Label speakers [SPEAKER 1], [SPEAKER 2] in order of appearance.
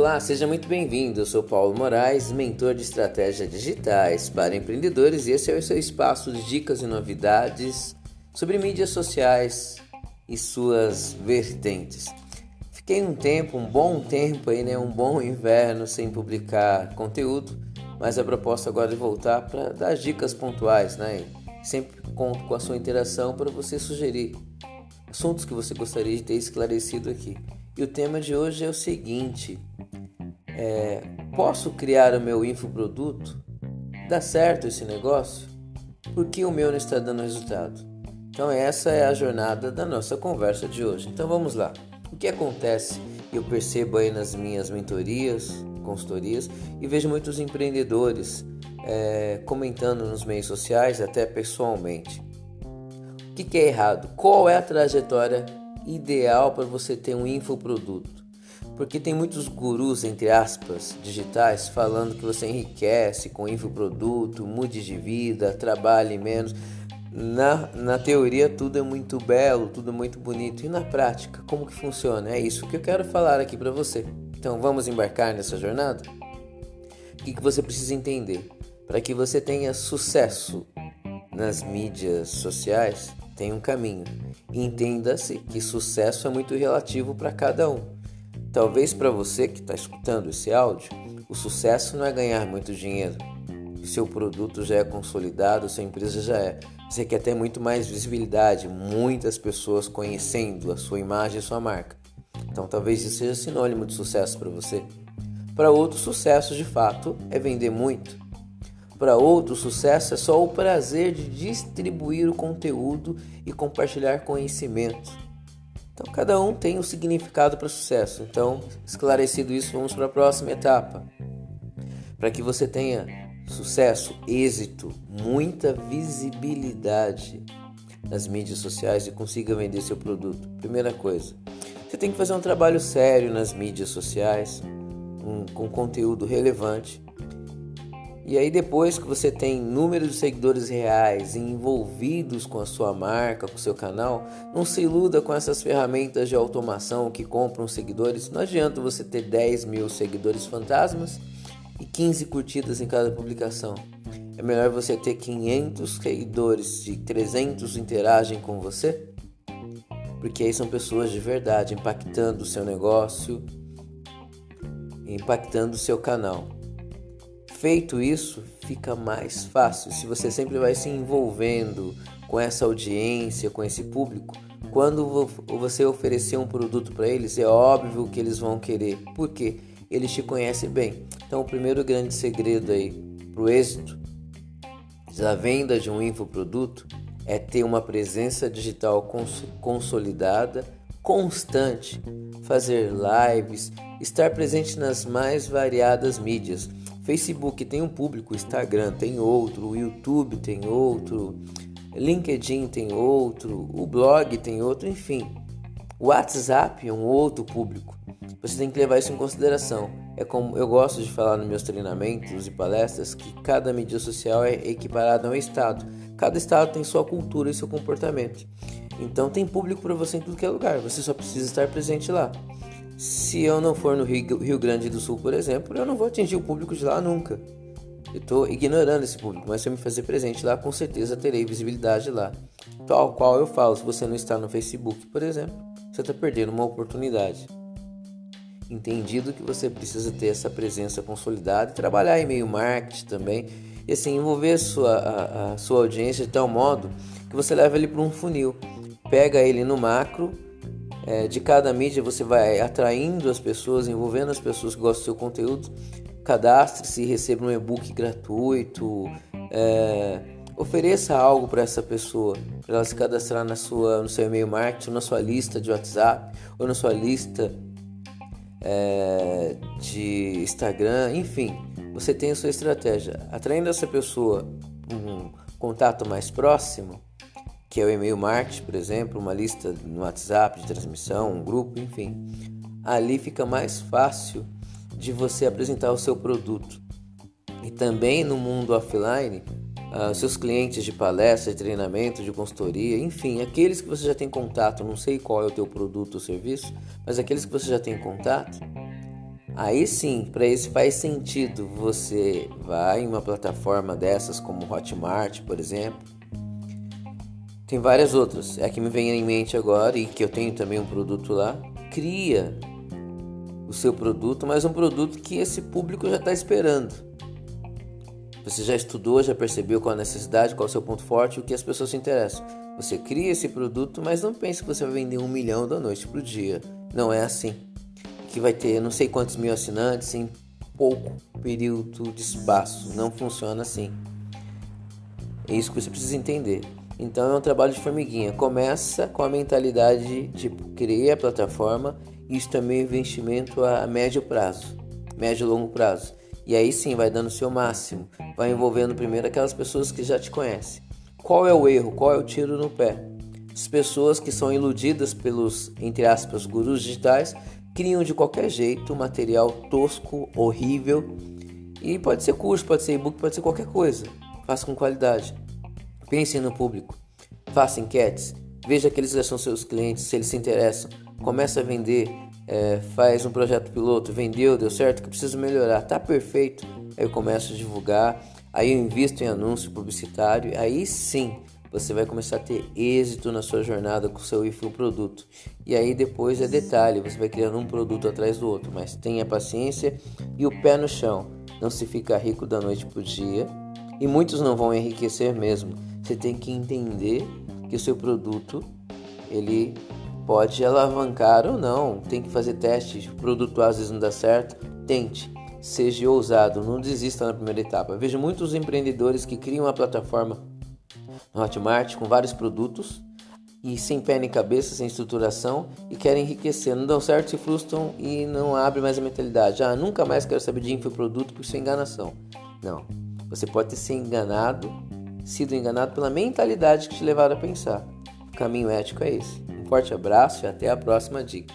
[SPEAKER 1] Olá, seja muito bem-vindo. Eu sou Paulo Moraes, mentor de estratégias digitais para empreendedores e esse é o seu espaço de dicas e novidades sobre mídias sociais e suas vertentes. Fiquei um tempo, um bom tempo aí, né, um bom inverno sem publicar conteúdo, mas a proposta agora é voltar para dar dicas pontuais, né? Sempre conto com a sua interação para você sugerir assuntos que você gostaria de ter esclarecido aqui. E o tema de hoje é o seguinte: é, posso criar o meu infoproduto? Dá certo esse negócio? Por que o meu não está dando resultado? Então essa é a jornada da nossa conversa de hoje. Então vamos lá. O que acontece? Eu percebo aí nas minhas mentorias, consultorias e vejo muitos empreendedores é, comentando nos meios sociais, até pessoalmente. O que, que é errado? Qual é a trajetória ideal para você ter um infoproduto. Porque tem muitos gurus, entre aspas, digitais, falando que você enriquece com infoproduto, mude de vida, trabalhe menos. Na, na teoria tudo é muito belo, tudo é muito bonito. E na prática, como que funciona? É isso que eu quero falar aqui para você. Então vamos embarcar nessa jornada? O que, que você precisa entender? Para que você tenha sucesso nas mídias sociais, tem um caminho. Entenda-se que sucesso é muito relativo para cada um. Talvez para você que está escutando esse áudio, o sucesso não é ganhar muito dinheiro. Seu produto já é consolidado, sua empresa já é. Você quer ter muito mais visibilidade, muitas pessoas conhecendo a sua imagem e sua marca. Então talvez isso seja sinônimo de sucesso para você. Para outros, sucesso de fato é vender muito. Para outros, sucesso é só o prazer de distribuir o conteúdo e compartilhar conhecimento. Então, cada um tem um significado para sucesso. Então, esclarecido isso, vamos para a próxima etapa. Para que você tenha sucesso, êxito, muita visibilidade nas mídias sociais e consiga vender seu produto. Primeira coisa, você tem que fazer um trabalho sério nas mídias sociais, um, com conteúdo relevante e aí depois que você tem número de seguidores reais envolvidos com a sua marca, com o seu canal, não se iluda com essas ferramentas de automação que compram seguidores. Não adianta você ter 10 mil seguidores fantasmas e 15 curtidas em cada publicação. É melhor você ter 500 seguidores e 300 interagem com você, porque aí são pessoas de verdade impactando o seu negócio, impactando o seu canal. Feito isso, fica mais fácil. Se você sempre vai se envolvendo com essa audiência, com esse público, quando você oferecer um produto para eles, é óbvio que eles vão querer, porque eles te conhecem bem. Então, o primeiro grande segredo aí para o êxito da venda de um infoproduto é ter uma presença digital cons consolidada, constante, fazer lives, estar presente nas mais variadas mídias Facebook tem um público, Instagram tem outro, YouTube tem outro, LinkedIn tem outro, o blog tem outro, enfim. O WhatsApp é um outro público. Você tem que levar isso em consideração. É como eu gosto de falar nos meus treinamentos e palestras que cada mídia social é equiparada a um estado. Cada estado tem sua cultura e seu comportamento. Então tem público para você em tudo que é lugar. Você só precisa estar presente lá. Se eu não for no Rio, Grande do Sul, por exemplo, eu não vou atingir o público de lá nunca. Eu estou ignorando esse público, mas se eu me fazer presente lá, com certeza terei visibilidade lá. Tal qual eu falo, se você não está no Facebook, por exemplo, você está perdendo uma oportunidade. Entendido que você precisa ter essa presença consolidada e trabalhar em meio marketing também, e assim envolver a sua, a, a sua audiência de tal modo que você leva ele para um funil. Pega ele no macro é, de cada mídia você vai atraindo as pessoas, envolvendo as pessoas que gostam do seu conteúdo. Cadastre-se receba um e-book gratuito. É, ofereça algo para essa pessoa, para ela se cadastrar na sua, no seu e-mail marketing, na sua lista de WhatsApp, ou na sua lista é, de Instagram, enfim. Você tem a sua estratégia. Atraindo essa pessoa um contato mais próximo, que é o e-mail marketing, por exemplo, uma lista no WhatsApp de transmissão, um grupo, enfim. Ali fica mais fácil de você apresentar o seu produto. E também no mundo offline, uh, seus clientes de palestra, de treinamento, de consultoria, enfim, aqueles que você já tem contato, não sei qual é o teu produto ou serviço, mas aqueles que você já tem contato, Aí sim, para isso faz sentido você vai em uma plataforma dessas como Hotmart, por exemplo. Tem várias outras, é que me vem em mente agora e que eu tenho também um produto lá. Cria o seu produto, mas um produto que esse público já está esperando. Você já estudou, já percebeu qual a necessidade, qual o seu ponto forte, o que as pessoas se interessam. Você cria esse produto, mas não pense que você vai vender um milhão da noite para o dia. Não é assim que vai ter não sei quantos mil assinantes em pouco período de espaço. Não funciona assim. É isso que você precisa entender. Então é um trabalho de formiguinha. Começa com a mentalidade de criar a plataforma. Isso também é investimento a médio prazo, médio e longo prazo. E aí sim vai dando o seu máximo. Vai envolvendo primeiro aquelas pessoas que já te conhecem. Qual é o erro? Qual é o tiro no pé? As pessoas que são iludidas pelos, entre aspas, gurus digitais criam de qualquer jeito material tosco, horrível. E pode ser curso, pode ser e-book, pode ser qualquer coisa. Faça com qualidade. Pense no público. Faça enquetes. Veja que eles são seus clientes, se eles se interessam. Começa a vender. É, faz um projeto piloto. Vendeu, deu certo, que preciso melhorar. Tá perfeito. Aí eu começo a divulgar. Aí eu invisto em anúncio publicitário. Aí sim você vai começar a ter êxito na sua jornada com o seu infoproduto. E aí depois é detalhe, você vai criando um produto atrás do outro, mas tenha paciência e o pé no chão. Não se fica rico da noite para o dia e muitos não vão enriquecer mesmo. Você tem que entender que o seu produto ele pode alavancar ou não. Tem que fazer testes. O produto às vezes não dá certo. Tente. Seja ousado, não desista na primeira etapa. Vejo muitos empreendedores que criam uma plataforma no Hotmart com vários produtos e sem pé nem cabeça, sem estruturação e querem enriquecer. Não dão certo, se frustram e não abrem mais a mentalidade. Ah, nunca mais quero saber de infoproduto por isso é enganação. Não. Você pode sido enganado, sido enganado pela mentalidade que te levaram a pensar. O caminho ético é esse. Um forte abraço e até a próxima dica.